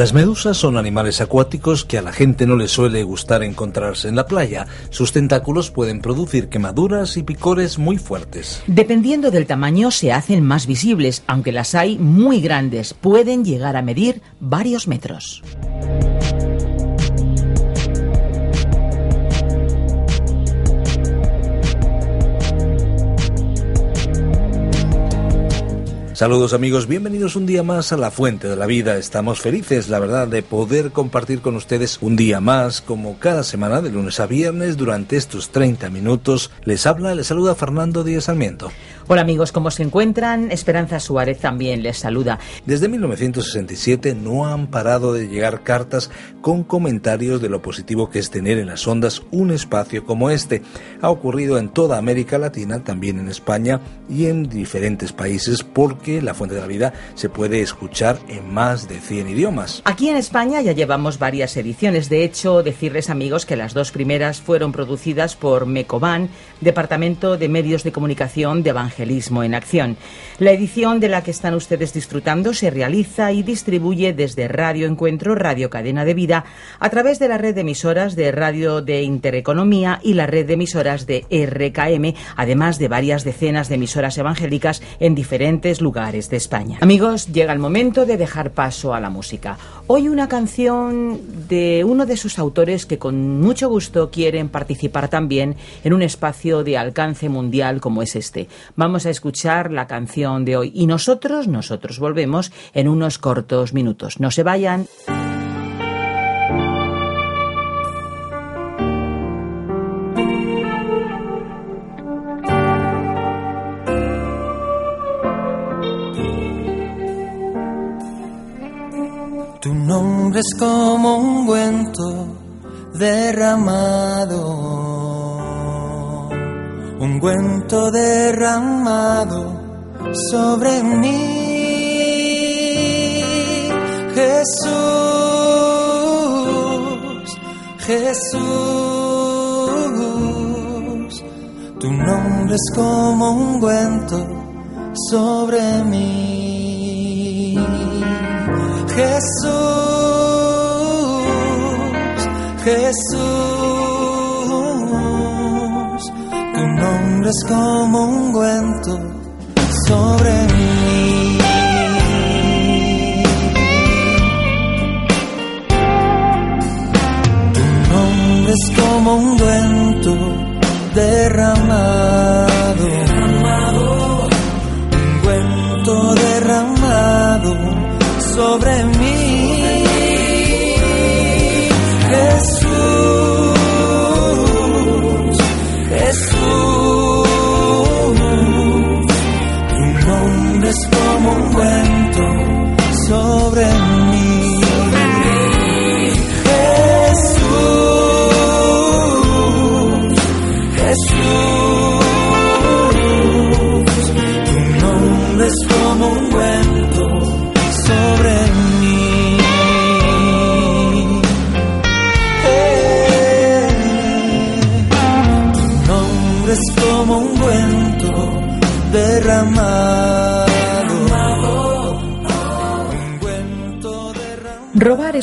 Las medusas son animales acuáticos que a la gente no le suele gustar encontrarse en la playa. Sus tentáculos pueden producir quemaduras y picores muy fuertes. Dependiendo del tamaño se hacen más visibles, aunque las hay muy grandes, pueden llegar a medir varios metros. Saludos amigos, bienvenidos un día más a la Fuente de la Vida. Estamos felices, la verdad, de poder compartir con ustedes un día más, como cada semana, de lunes a viernes, durante estos 30 minutos. Les habla, les saluda Fernando Díaz Sarmiento. Hola amigos, ¿cómo se encuentran? Esperanza Suárez también les saluda. Desde 1967 no han parado de llegar cartas con comentarios de lo positivo que es tener en las ondas un espacio como este. Ha ocurrido en toda América Latina, también en España y en diferentes países porque La Fuente de la Vida se puede escuchar en más de 100 idiomas. Aquí en España ya llevamos varias ediciones. De hecho, decirles amigos que las dos primeras fueron producidas por Mecoban, Departamento de Medios de Comunicación de Evangelio en Acción. La edición de la que están ustedes disfrutando se realiza y distribuye desde Radio Encuentro, Radio Cadena de Vida, a través de la red de emisoras de Radio de Intereconomía y la red de emisoras de RKM, además de varias decenas de emisoras evangélicas en diferentes lugares de España. Amigos, llega el momento de dejar paso a la música. Hoy una canción de uno de sus autores que con mucho gusto quieren participar también en un espacio de alcance mundial como es este. Vamos a escuchar la canción de hoy y nosotros, nosotros volvemos en unos cortos minutos. No se vayan. Tu nombre es como un ungüento derramado ungüento derramado sobre mí. Jesús, Jesús, tu nombre es como un ungüento sobre mí. Jesús, Jesús. Es como un cuento sobre mí. Tu nombre es como un cuento derramado, un cuento derramado sobre mí.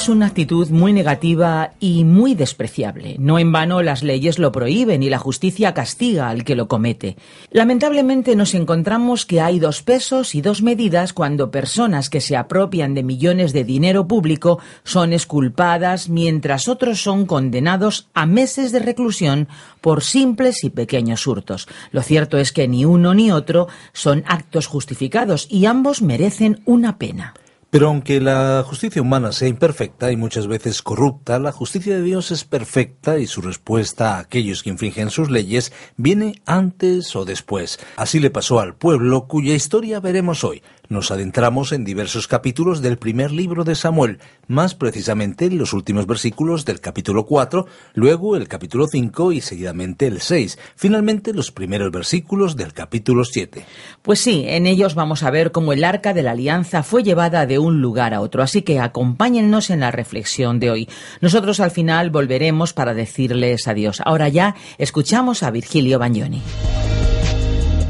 Es una actitud muy negativa y muy despreciable. No en vano las leyes lo prohíben y la justicia castiga al que lo comete. Lamentablemente nos encontramos que hay dos pesos y dos medidas cuando personas que se apropian de millones de dinero público son esculpadas mientras otros son condenados a meses de reclusión por simples y pequeños hurtos. Lo cierto es que ni uno ni otro son actos justificados y ambos merecen una pena. Pero aunque la justicia humana sea imperfecta y muchas veces corrupta, la justicia de Dios es perfecta y su respuesta a aquellos que infringen sus leyes viene antes o después. Así le pasó al pueblo cuya historia veremos hoy. Nos adentramos en diversos capítulos del primer libro de Samuel, más precisamente los últimos versículos del capítulo 4, luego el capítulo 5 y seguidamente el 6, finalmente los primeros versículos del capítulo 7. Pues sí, en ellos vamos a ver cómo el arca de la alianza fue llevada de un lugar a otro, así que acompáñennos en la reflexión de hoy. Nosotros al final volveremos para decirles adiós. Ahora ya escuchamos a Virgilio Bagnoni.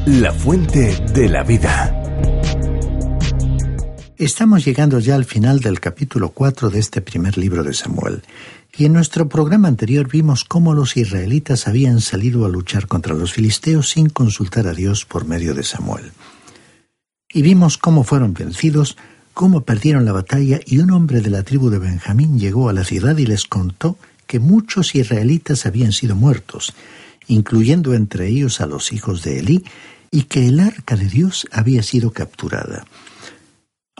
La fuente de la vida. Estamos llegando ya al final del capítulo 4 de este primer libro de Samuel, y en nuestro programa anterior vimos cómo los israelitas habían salido a luchar contra los filisteos sin consultar a Dios por medio de Samuel. Y vimos cómo fueron vencidos, cómo perdieron la batalla y un hombre de la tribu de Benjamín llegó a la ciudad y les contó que muchos israelitas habían sido muertos, incluyendo entre ellos a los hijos de Elí, y que el arca de Dios había sido capturada.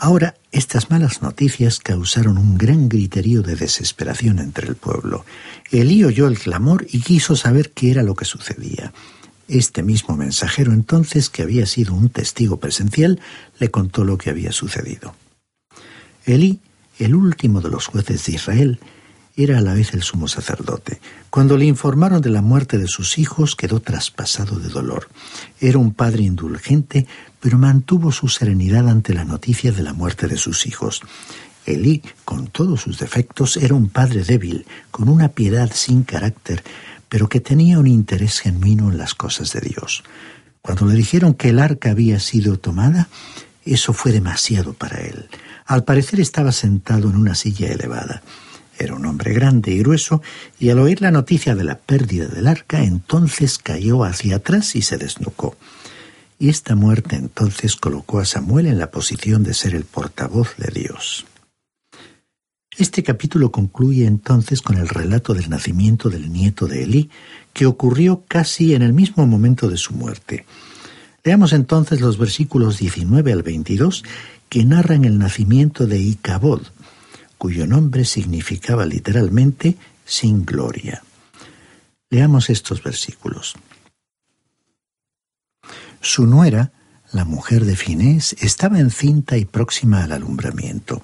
Ahora, estas malas noticias causaron un gran griterío de desesperación entre el pueblo. Elí oyó el clamor y quiso saber qué era lo que sucedía. Este mismo mensajero entonces, que había sido un testigo presencial, le contó lo que había sucedido. Elí, el último de los jueces de Israel, era a la vez el sumo sacerdote. Cuando le informaron de la muerte de sus hijos, quedó traspasado de dolor. Era un padre indulgente, pero mantuvo su serenidad ante la noticia de la muerte de sus hijos. Elí, con todos sus defectos, era un padre débil, con una piedad sin carácter, pero que tenía un interés genuino en las cosas de Dios. Cuando le dijeron que el arca había sido tomada, eso fue demasiado para él. Al parecer estaba sentado en una silla elevada. Era un hombre grande y grueso, y al oír la noticia de la pérdida del arca, entonces cayó hacia atrás y se desnucó. Y esta muerte entonces colocó a Samuel en la posición de ser el portavoz de Dios. Este capítulo concluye entonces con el relato del nacimiento del nieto de Elí, que ocurrió casi en el mismo momento de su muerte. Leamos entonces los versículos 19 al 22 que narran el nacimiento de Icabod, cuyo nombre significaba literalmente sin gloria. Leamos estos versículos. Su nuera, la mujer de Finés, estaba encinta y próxima al alumbramiento.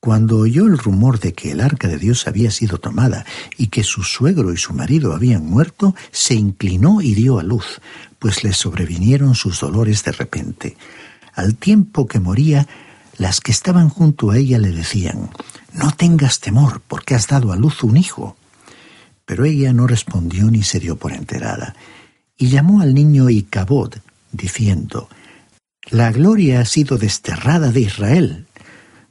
Cuando oyó el rumor de que el arca de Dios había sido tomada y que su suegro y su marido habían muerto, se inclinó y dio a luz, pues le sobrevinieron sus dolores de repente. Al tiempo que moría, las que estaban junto a ella le decían, No tengas temor, porque has dado a luz un hijo. Pero ella no respondió ni se dio por enterada, y llamó al niño Icabod, diciendo, La gloria ha sido desterrada de Israel,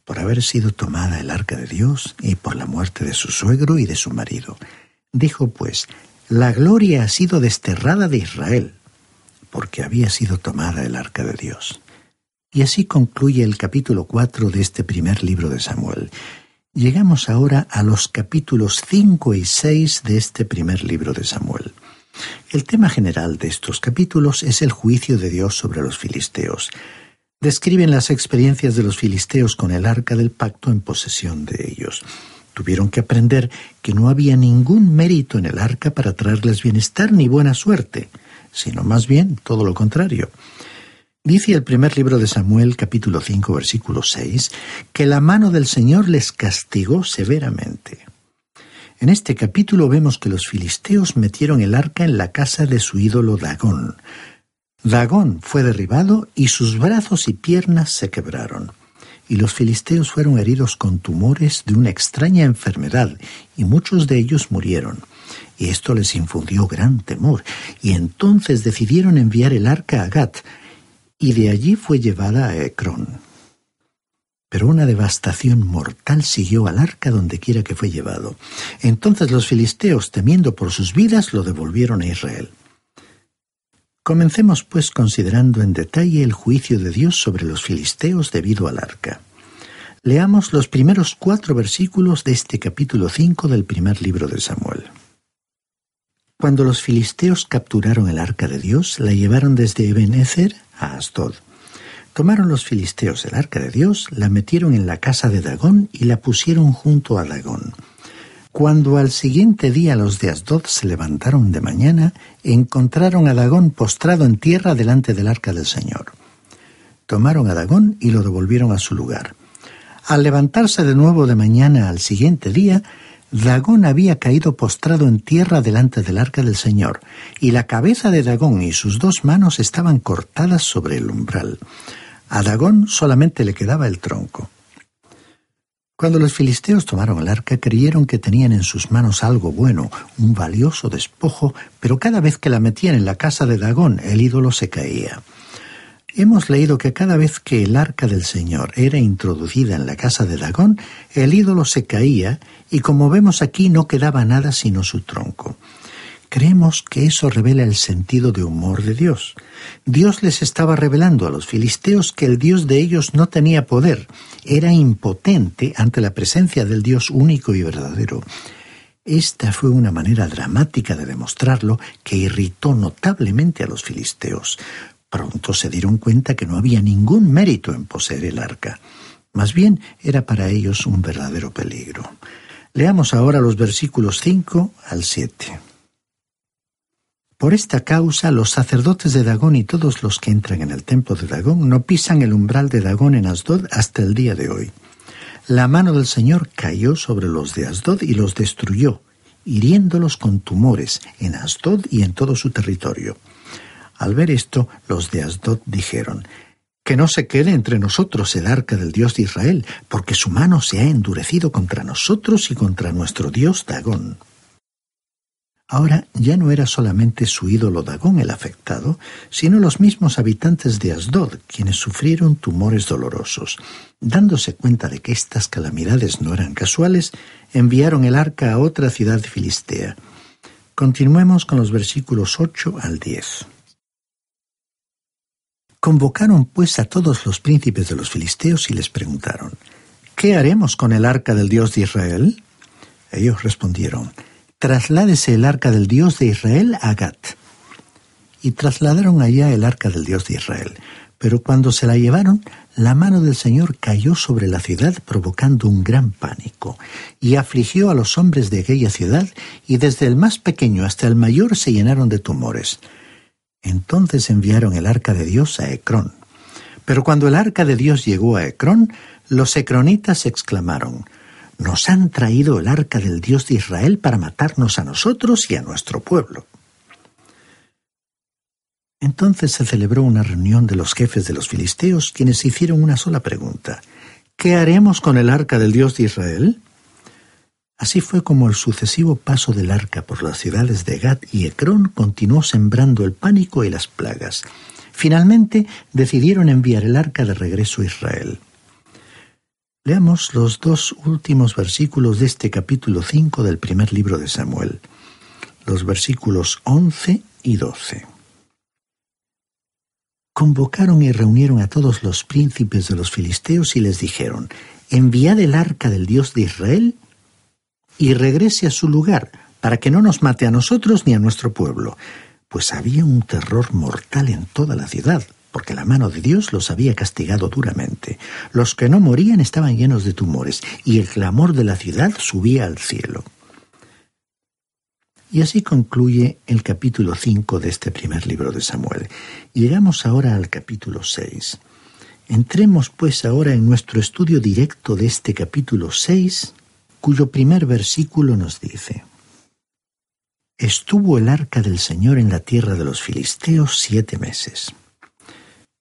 por haber sido tomada el arca de Dios y por la muerte de su suegro y de su marido. Dijo pues, La gloria ha sido desterrada de Israel, porque había sido tomada el arca de Dios. Y así concluye el capítulo 4 de este primer libro de Samuel. Llegamos ahora a los capítulos 5 y 6 de este primer libro de Samuel. El tema general de estos capítulos es el juicio de Dios sobre los filisteos. Describen las experiencias de los filisteos con el arca del pacto en posesión de ellos. Tuvieron que aprender que no había ningún mérito en el arca para traerles bienestar ni buena suerte, sino más bien todo lo contrario. Dice el primer libro de Samuel capítulo 5 versículo 6 que la mano del Señor les castigó severamente. En este capítulo vemos que los filisteos metieron el arca en la casa de su ídolo Dagón. Dagón fue derribado y sus brazos y piernas se quebraron. Y los filisteos fueron heridos con tumores de una extraña enfermedad, y muchos de ellos murieron. Y esto les infundió gran temor, y entonces decidieron enviar el arca a Gat, y de allí fue llevada a Ecrón. Pero una devastación mortal siguió al arca donde quiera que fue llevado. Entonces los filisteos, temiendo por sus vidas, lo devolvieron a Israel. Comencemos pues considerando en detalle el juicio de Dios sobre los filisteos debido al arca. Leamos los primeros cuatro versículos de este capítulo 5 del primer libro de Samuel. Cuando los filisteos capturaron el arca de Dios, la llevaron desde Ebenezer a Asdod. Tomaron los filisteos el arca de Dios, la metieron en la casa de Dagón y la pusieron junto a Dagón. Cuando al siguiente día los de Asdod se levantaron de mañana, encontraron a Dagón postrado en tierra delante del arca del Señor. tomaron a Dagón y lo devolvieron a su lugar. Al levantarse de nuevo de mañana al siguiente día, Dagón había caído postrado en tierra delante del arca del Señor, y la cabeza de Dagón y sus dos manos estaban cortadas sobre el umbral. A Dagón solamente le quedaba el tronco. Cuando los filisteos tomaron el arca, creyeron que tenían en sus manos algo bueno, un valioso despojo, pero cada vez que la metían en la casa de Dagón, el ídolo se caía. Hemos leído que cada vez que el arca del Señor era introducida en la casa de Dagón, el ídolo se caía y como vemos aquí no quedaba nada sino su tronco. Creemos que eso revela el sentido de humor de Dios. Dios les estaba revelando a los filisteos que el Dios de ellos no tenía poder, era impotente ante la presencia del Dios único y verdadero. Esta fue una manera dramática de demostrarlo que irritó notablemente a los filisteos. Pronto se dieron cuenta que no había ningún mérito en poseer el arca. Más bien era para ellos un verdadero peligro. Leamos ahora los versículos 5 al 7. Por esta causa, los sacerdotes de Dagón y todos los que entran en el templo de Dagón no pisan el umbral de Dagón en Asdod hasta el día de hoy. La mano del Señor cayó sobre los de Asdod y los destruyó, hiriéndolos con tumores en Asdod y en todo su territorio. Al ver esto, los de Asdod dijeron, que no se quede entre nosotros el arca del Dios de Israel, porque su mano se ha endurecido contra nosotros y contra nuestro Dios Dagón. Ahora ya no era solamente su ídolo Dagón el afectado, sino los mismos habitantes de Asdod, quienes sufrieron tumores dolorosos. Dándose cuenta de que estas calamidades no eran casuales, enviaron el arca a otra ciudad filistea. Continuemos con los versículos 8 al 10. Convocaron pues a todos los príncipes de los filisteos y les preguntaron, ¿Qué haremos con el arca del Dios de Israel? Ellos respondieron, trasládese el arca del Dios de Israel a Gat. Y trasladaron allá el arca del Dios de Israel. Pero cuando se la llevaron, la mano del Señor cayó sobre la ciudad provocando un gran pánico, y afligió a los hombres de aquella ciudad, y desde el más pequeño hasta el mayor se llenaron de tumores. Entonces enviaron el arca de Dios a Ecrón. Pero cuando el arca de Dios llegó a Ecrón, los ecronitas exclamaron, nos han traído el arca del Dios de Israel para matarnos a nosotros y a nuestro pueblo. Entonces se celebró una reunión de los jefes de los filisteos, quienes hicieron una sola pregunta. ¿Qué haremos con el arca del Dios de Israel? Así fue como el sucesivo paso del arca por las ciudades de Gad y Ecrón continuó sembrando el pánico y las plagas. Finalmente decidieron enviar el arca de regreso a Israel. Leamos los dos últimos versículos de este capítulo 5 del primer libro de Samuel, los versículos 11 y 12. Convocaron y reunieron a todos los príncipes de los filisteos y les dijeron, enviad el arca del Dios de Israel y regrese a su lugar, para que no nos mate a nosotros ni a nuestro pueblo, pues había un terror mortal en toda la ciudad porque la mano de Dios los había castigado duramente. Los que no morían estaban llenos de tumores, y el clamor de la ciudad subía al cielo. Y así concluye el capítulo 5 de este primer libro de Samuel. Llegamos ahora al capítulo 6. Entremos pues ahora en nuestro estudio directo de este capítulo 6, cuyo primer versículo nos dice, Estuvo el arca del Señor en la tierra de los filisteos siete meses.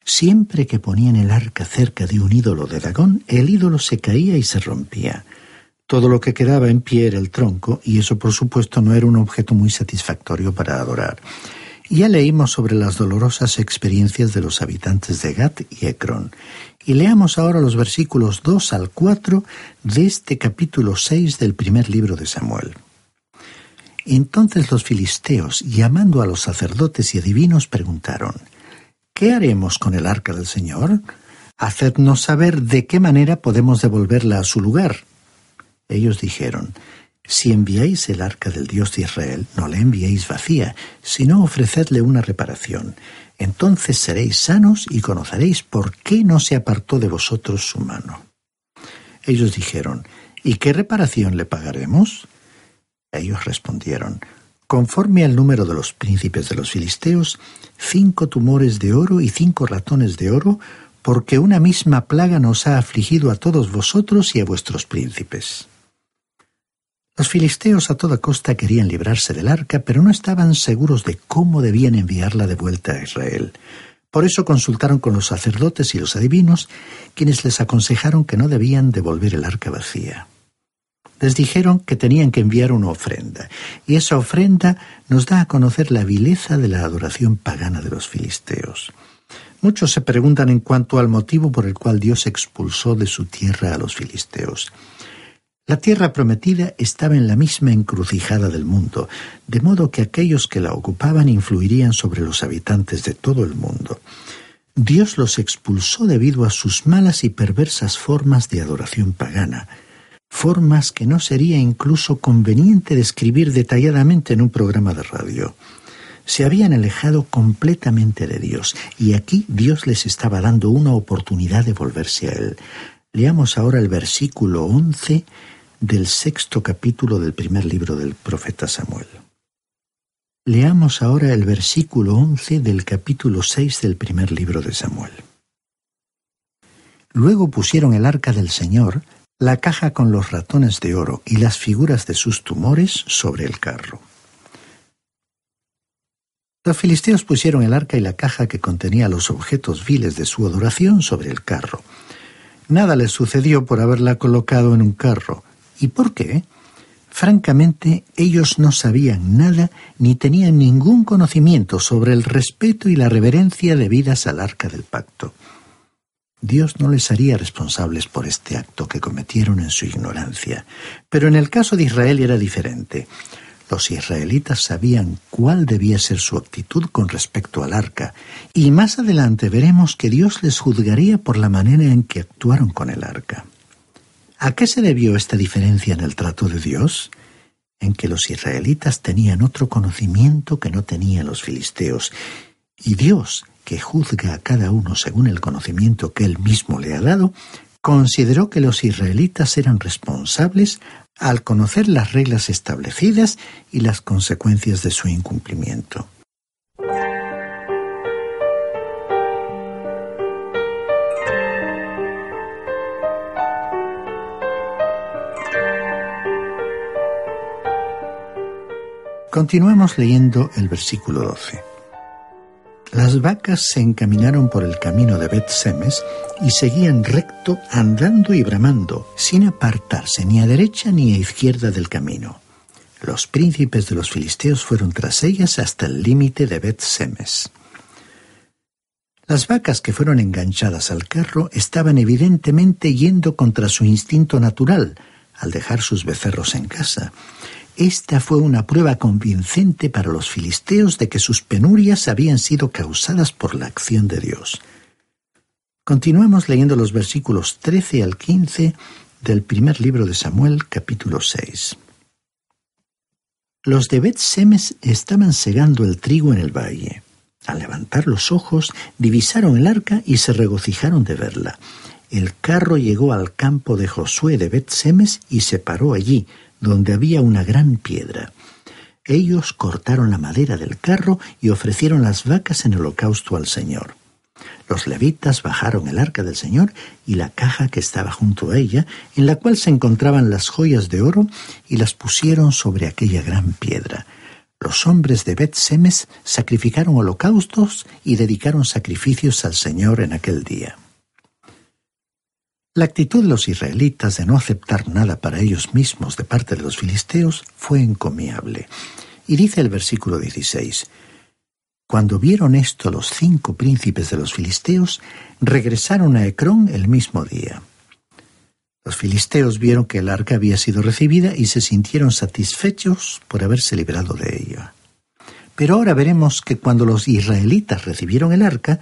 Siempre que ponían el arca cerca de un ídolo de Dagón, el ídolo se caía y se rompía. Todo lo que quedaba en pie era el tronco, y eso por supuesto no era un objeto muy satisfactorio para adorar. Ya leímos sobre las dolorosas experiencias de los habitantes de Gat y Ecrón. Y leamos ahora los versículos 2 al 4 de este capítulo 6 del primer libro de Samuel. Entonces los filisteos, llamando a los sacerdotes y adivinos, preguntaron, ¿Qué haremos con el arca del Señor? Hacednos saber de qué manera podemos devolverla a su lugar. Ellos dijeron, Si enviáis el arca del Dios de Israel, no la enviéis vacía, sino ofrecedle una reparación. Entonces seréis sanos y conoceréis por qué no se apartó de vosotros su mano. Ellos dijeron, ¿Y qué reparación le pagaremos? Ellos respondieron, Conforme al número de los príncipes de los filisteos, cinco tumores de oro y cinco ratones de oro porque una misma plaga nos ha afligido a todos vosotros y a vuestros príncipes. Los filisteos a toda costa querían librarse del arca, pero no estaban seguros de cómo debían enviarla de vuelta a Israel. Por eso consultaron con los sacerdotes y los adivinos, quienes les aconsejaron que no debían devolver el arca vacía. Les dijeron que tenían que enviar una ofrenda, y esa ofrenda nos da a conocer la vileza de la adoración pagana de los filisteos. Muchos se preguntan en cuanto al motivo por el cual Dios expulsó de su tierra a los filisteos. La tierra prometida estaba en la misma encrucijada del mundo, de modo que aquellos que la ocupaban influirían sobre los habitantes de todo el mundo. Dios los expulsó debido a sus malas y perversas formas de adoración pagana, formas que no sería incluso conveniente describir detalladamente en un programa de radio. Se habían alejado completamente de Dios, y aquí Dios les estaba dando una oportunidad de volverse a Él. Leamos ahora el versículo 11 del sexto capítulo del primer libro del profeta Samuel. Leamos ahora el versículo 11 del capítulo 6 del primer libro de Samuel. Luego pusieron el arca del Señor, la caja con los ratones de oro y las figuras de sus tumores sobre el carro. Los filisteos pusieron el arca y la caja que contenía los objetos viles de su adoración sobre el carro. Nada les sucedió por haberla colocado en un carro, ¿Y por qué? Francamente, ellos no sabían nada ni tenían ningún conocimiento sobre el respeto y la reverencia debidas al arca del pacto. Dios no les haría responsables por este acto que cometieron en su ignorancia. Pero en el caso de Israel era diferente. Los israelitas sabían cuál debía ser su actitud con respecto al arca, y más adelante veremos que Dios les juzgaría por la manera en que actuaron con el arca. ¿A qué se debió esta diferencia en el trato de Dios? En que los israelitas tenían otro conocimiento que no tenían los filisteos, y Dios, que juzga a cada uno según el conocimiento que él mismo le ha dado, consideró que los israelitas eran responsables al conocer las reglas establecidas y las consecuencias de su incumplimiento. Continuemos leyendo el versículo 12. Las vacas se encaminaron por el camino de Bet-Semes y seguían recto, andando y bramando, sin apartarse ni a derecha ni a izquierda del camino. Los príncipes de los filisteos fueron tras ellas hasta el límite de Bet-Semes. Las vacas que fueron enganchadas al carro estaban evidentemente yendo contra su instinto natural al dejar sus becerros en casa, esta fue una prueba convincente para los filisteos de que sus penurias habían sido causadas por la acción de Dios. Continuamos leyendo los versículos 13 al 15 del primer libro de Samuel, capítulo 6. Los de Bet Semes estaban segando el trigo en el valle. Al levantar los ojos, divisaron el arca y se regocijaron de verla. El carro llegó al campo de Josué de Bet Semes y se paró allí, donde había una gran piedra. Ellos cortaron la madera del carro y ofrecieron las vacas en holocausto al Señor. Los levitas bajaron el arca del Señor y la caja que estaba junto a ella, en la cual se encontraban las joyas de oro, y las pusieron sobre aquella gran piedra. Los hombres de Bet sacrificaron holocaustos y dedicaron sacrificios al Señor en aquel día. La actitud de los israelitas de no aceptar nada para ellos mismos de parte de los filisteos fue encomiable. Y dice el versículo 16, Cuando vieron esto los cinco príncipes de los filisteos, regresaron a Ecrón el mismo día. Los filisteos vieron que el arca había sido recibida y se sintieron satisfechos por haberse librado de ella. Pero ahora veremos que cuando los israelitas recibieron el arca,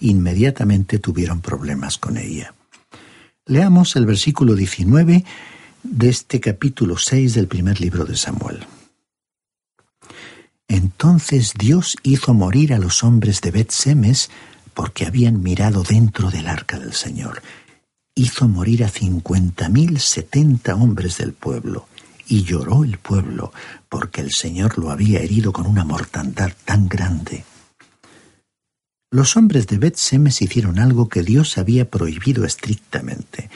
inmediatamente tuvieron problemas con ella. Leamos el versículo 19 de este capítulo 6 del primer libro de Samuel. Entonces Dios hizo morir a los hombres de Bet-Semes porque habían mirado dentro del arca del Señor. Hizo morir a cincuenta mil setenta hombres del pueblo, y lloró el pueblo porque el Señor lo había herido con una mortandad tan grande. Los hombres de Bet Semes hicieron algo que Dios había prohibido estrictamente.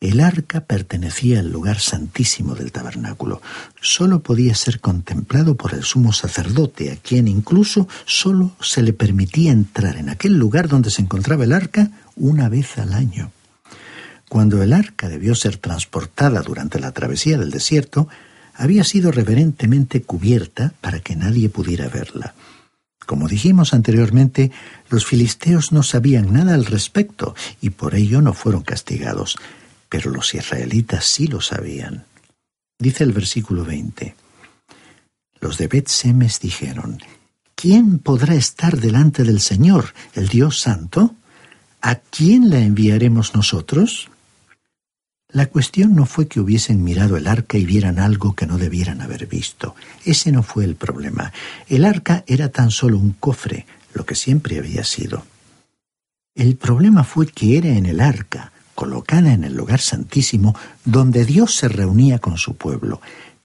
El arca pertenecía al lugar santísimo del tabernáculo. Solo podía ser contemplado por el sumo sacerdote, a quien incluso solo se le permitía entrar en aquel lugar donde se encontraba el arca una vez al año. Cuando el arca debió ser transportada durante la travesía del desierto, había sido reverentemente cubierta para que nadie pudiera verla. Como dijimos anteriormente, los filisteos no sabían nada al respecto y por ello no fueron castigados pero los israelitas sí lo sabían. Dice el versículo 20. Los de Bet Semes dijeron, ¿quién podrá estar delante del Señor, el Dios Santo? ¿A quién la enviaremos nosotros? La cuestión no fue que hubiesen mirado el arca y vieran algo que no debieran haber visto. Ese no fue el problema. El arca era tan solo un cofre, lo que siempre había sido. El problema fue que era en el arca, colocada en el lugar santísimo donde Dios se reunía con su pueblo.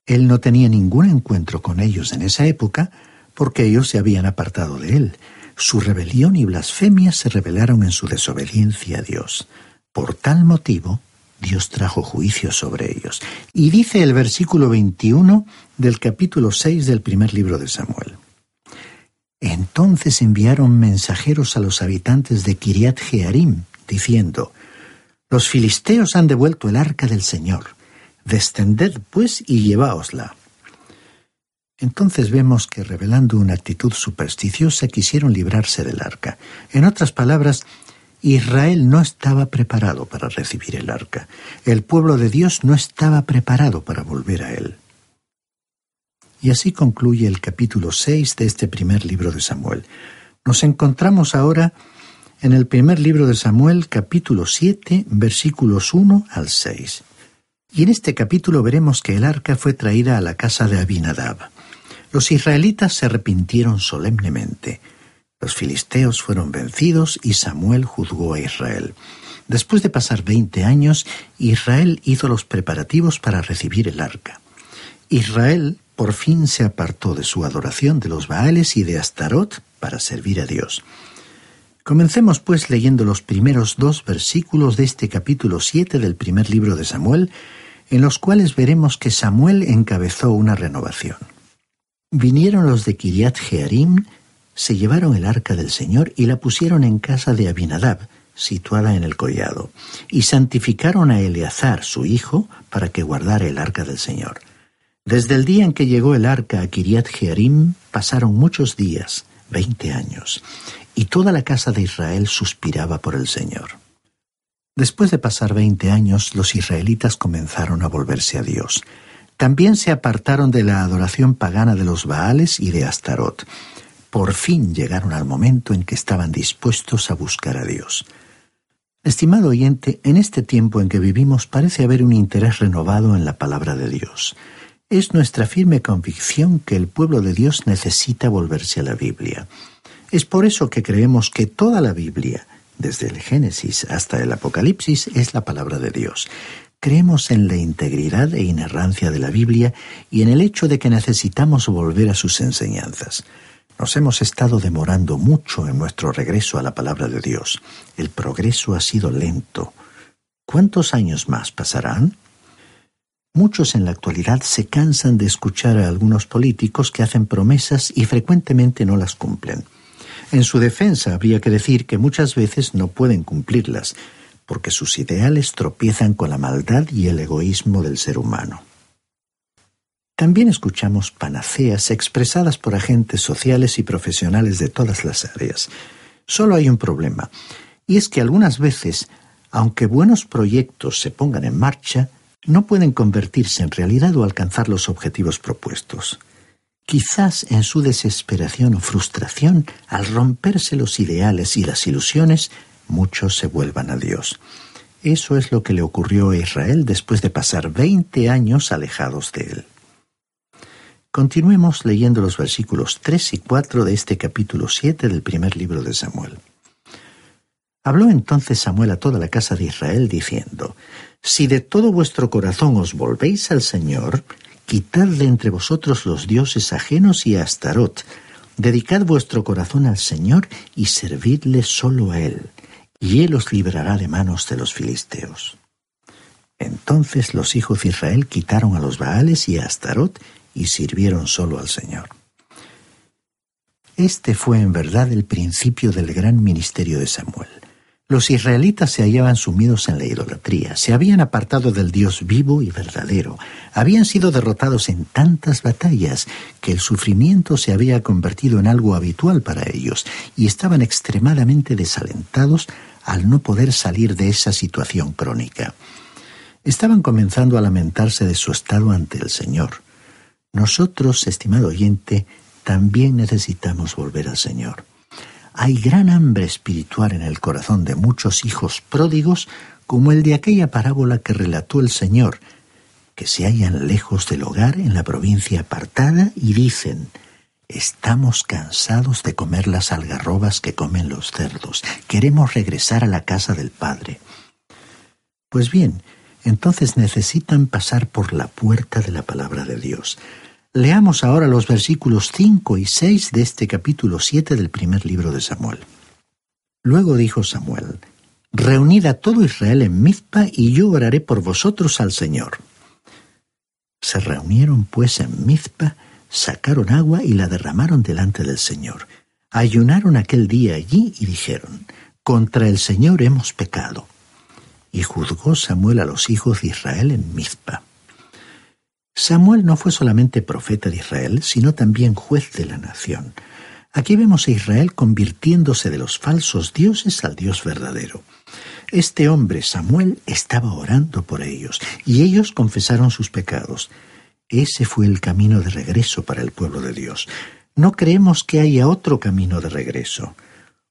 Él no tenía ningún encuentro con ellos en esa época porque ellos se habían apartado de él. Su rebelión y blasfemia se revelaron en su desobediencia a Dios. Por tal motivo, Dios trajo juicio sobre ellos. Y dice el versículo 21 del capítulo 6 del primer libro de Samuel. Entonces enviaron mensajeros a los habitantes de Kiriat Jearim, diciendo, los filisteos han devuelto el arca del Señor. Descended, pues, y lleváosla. Entonces vemos que, revelando una actitud supersticiosa, quisieron librarse del arca. En otras palabras, Israel no estaba preparado para recibir el arca. El pueblo de Dios no estaba preparado para volver a él. Y así concluye el capítulo 6 de este primer libro de Samuel. Nos encontramos ahora en el primer libro de Samuel, capítulo 7, versículos 1 al 6. Y en este capítulo veremos que el arca fue traída a la casa de Abinadab. Los israelitas se arrepintieron solemnemente. Los filisteos fueron vencidos y Samuel juzgó a Israel. Después de pasar veinte años, Israel hizo los preparativos para recibir el arca. Israel por fin se apartó de su adoración de los Baales y de Astarot para servir a Dios. Comencemos pues leyendo los primeros dos versículos de este capítulo 7 del primer libro de Samuel, en los cuales veremos que Samuel encabezó una renovación. Vinieron los de Kiriat Jearim, se llevaron el arca del Señor y la pusieron en casa de Abinadab, situada en el collado, y santificaron a Eleazar, su hijo, para que guardara el arca del Señor. Desde el día en que llegó el arca a Kiriat Jearim pasaron muchos días, veinte años, y toda la casa de Israel suspiraba por el Señor. Después de pasar veinte años, los israelitas comenzaron a volverse a Dios. También se apartaron de la adoración pagana de los Baales y de Astarot. Por fin llegaron al momento en que estaban dispuestos a buscar a Dios. Estimado oyente, en este tiempo en que vivimos parece haber un interés renovado en la palabra de Dios. Es nuestra firme convicción que el pueblo de Dios necesita volverse a la Biblia. Es por eso que creemos que toda la Biblia, desde el Génesis hasta el Apocalipsis, es la palabra de Dios. Creemos en la integridad e inerrancia de la Biblia y en el hecho de que necesitamos volver a sus enseñanzas. Nos hemos estado demorando mucho en nuestro regreso a la palabra de Dios. El progreso ha sido lento. ¿Cuántos años más pasarán? Muchos en la actualidad se cansan de escuchar a algunos políticos que hacen promesas y frecuentemente no las cumplen. En su defensa habría que decir que muchas veces no pueden cumplirlas, porque sus ideales tropiezan con la maldad y el egoísmo del ser humano. También escuchamos panaceas expresadas por agentes sociales y profesionales de todas las áreas. Solo hay un problema, y es que algunas veces, aunque buenos proyectos se pongan en marcha, no pueden convertirse en realidad o alcanzar los objetivos propuestos. Quizás en su desesperación o frustración, al romperse los ideales y las ilusiones, muchos se vuelvan a Dios. Eso es lo que le ocurrió a Israel después de pasar veinte años alejados de él. Continuemos leyendo los versículos 3 y 4 de este capítulo 7 del primer libro de Samuel. Habló entonces Samuel a toda la casa de Israel diciendo, Si de todo vuestro corazón os volvéis al Señor, Quitad de entre vosotros los dioses ajenos y a Astarot, Dedicad vuestro corazón al Señor y servidle solo a Él, y Él os librará de manos de los filisteos. Entonces los hijos de Israel quitaron a los Baales y a Astarot y sirvieron solo al Señor. Este fue en verdad el principio del gran ministerio de Samuel. Los israelitas se hallaban sumidos en la idolatría, se habían apartado del Dios vivo y verdadero, habían sido derrotados en tantas batallas que el sufrimiento se había convertido en algo habitual para ellos y estaban extremadamente desalentados al no poder salir de esa situación crónica. Estaban comenzando a lamentarse de su estado ante el Señor. Nosotros, estimado oyente, también necesitamos volver al Señor. Hay gran hambre espiritual en el corazón de muchos hijos pródigos, como el de aquella parábola que relató el Señor, que se hallan lejos del hogar en la provincia apartada y dicen, Estamos cansados de comer las algarrobas que comen los cerdos. Queremos regresar a la casa del Padre. Pues bien, entonces necesitan pasar por la puerta de la palabra de Dios. Leamos ahora los versículos 5 y 6 de este capítulo 7 del primer libro de Samuel. Luego dijo Samuel, Reunid a todo Israel en Mizpa y yo oraré por vosotros al Señor. Se reunieron pues en Mizpa, sacaron agua y la derramaron delante del Señor. Ayunaron aquel día allí y dijeron, Contra el Señor hemos pecado y juzgó Samuel a los hijos de Israel en Mizpa. Samuel no fue solamente profeta de Israel, sino también juez de la nación. Aquí vemos a Israel convirtiéndose de los falsos dioses al Dios verdadero. Este hombre, Samuel, estaba orando por ellos, y ellos confesaron sus pecados. Ese fue el camino de regreso para el pueblo de Dios. No creemos que haya otro camino de regreso.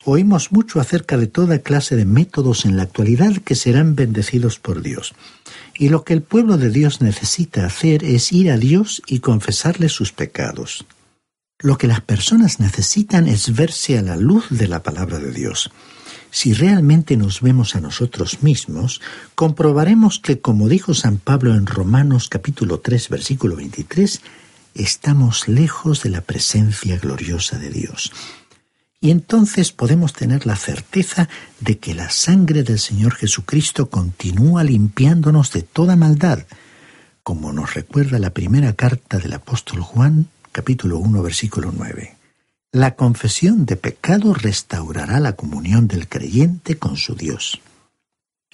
Oímos mucho acerca de toda clase de métodos en la actualidad que serán bendecidos por Dios. Y lo que el pueblo de Dios necesita hacer es ir a Dios y confesarle sus pecados. Lo que las personas necesitan es verse a la luz de la palabra de Dios. Si realmente nos vemos a nosotros mismos, comprobaremos que, como dijo San Pablo en Romanos capítulo 3 versículo 23, estamos lejos de la presencia gloriosa de Dios. Y entonces podemos tener la certeza de que la sangre del Señor Jesucristo continúa limpiándonos de toda maldad, como nos recuerda la primera carta del apóstol Juan, capítulo 1, versículo 9. La confesión de pecado restaurará la comunión del creyente con su Dios.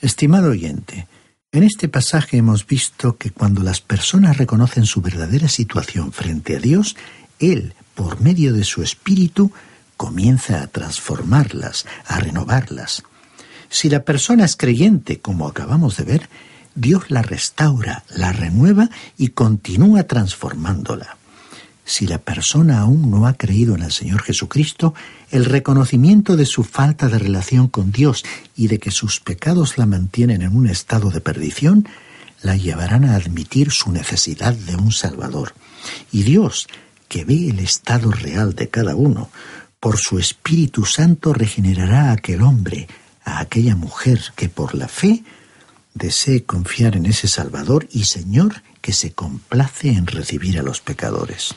Estimado oyente, en este pasaje hemos visto que cuando las personas reconocen su verdadera situación frente a Dios, Él, por medio de su Espíritu, comienza a transformarlas, a renovarlas. Si la persona es creyente, como acabamos de ver, Dios la restaura, la renueva y continúa transformándola. Si la persona aún no ha creído en el Señor Jesucristo, el reconocimiento de su falta de relación con Dios y de que sus pecados la mantienen en un estado de perdición, la llevarán a admitir su necesidad de un Salvador. Y Dios, que ve el estado real de cada uno, por su Espíritu Santo regenerará a aquel hombre, a aquella mujer que por la fe desee confiar en ese Salvador y Señor que se complace en recibir a los pecadores.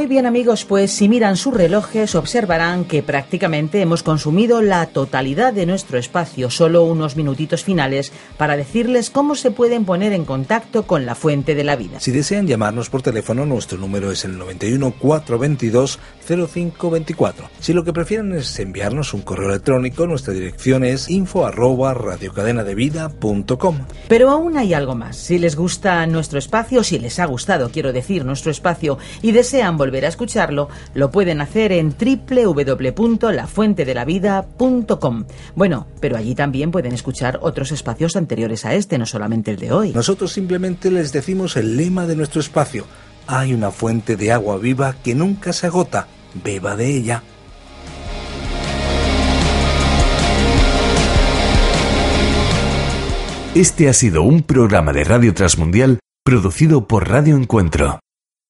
Muy bien amigos, pues si miran sus relojes observarán que prácticamente hemos consumido la totalidad de nuestro espacio, solo unos minutitos finales para decirles cómo se pueden poner en contacto con la fuente de la vida. Si desean llamarnos por teléfono, nuestro número es el 91 422 0524. Si lo que prefieren es enviarnos un correo electrónico, nuestra dirección es info arroba radiocadenadevida.com. Pero aún hay algo más. Si les gusta nuestro espacio, si les ha gustado, quiero decir, nuestro espacio y desean volver a escucharlo, lo pueden hacer en www.lafuentedelavida.com. Bueno, pero allí también pueden escuchar otros espacios anteriores a este, no solamente el de hoy. Nosotros simplemente les decimos el lema de nuestro espacio. Hay una fuente de agua viva que nunca se agota. Beba de ella. Este ha sido un programa de Radio Transmundial producido por Radio Encuentro.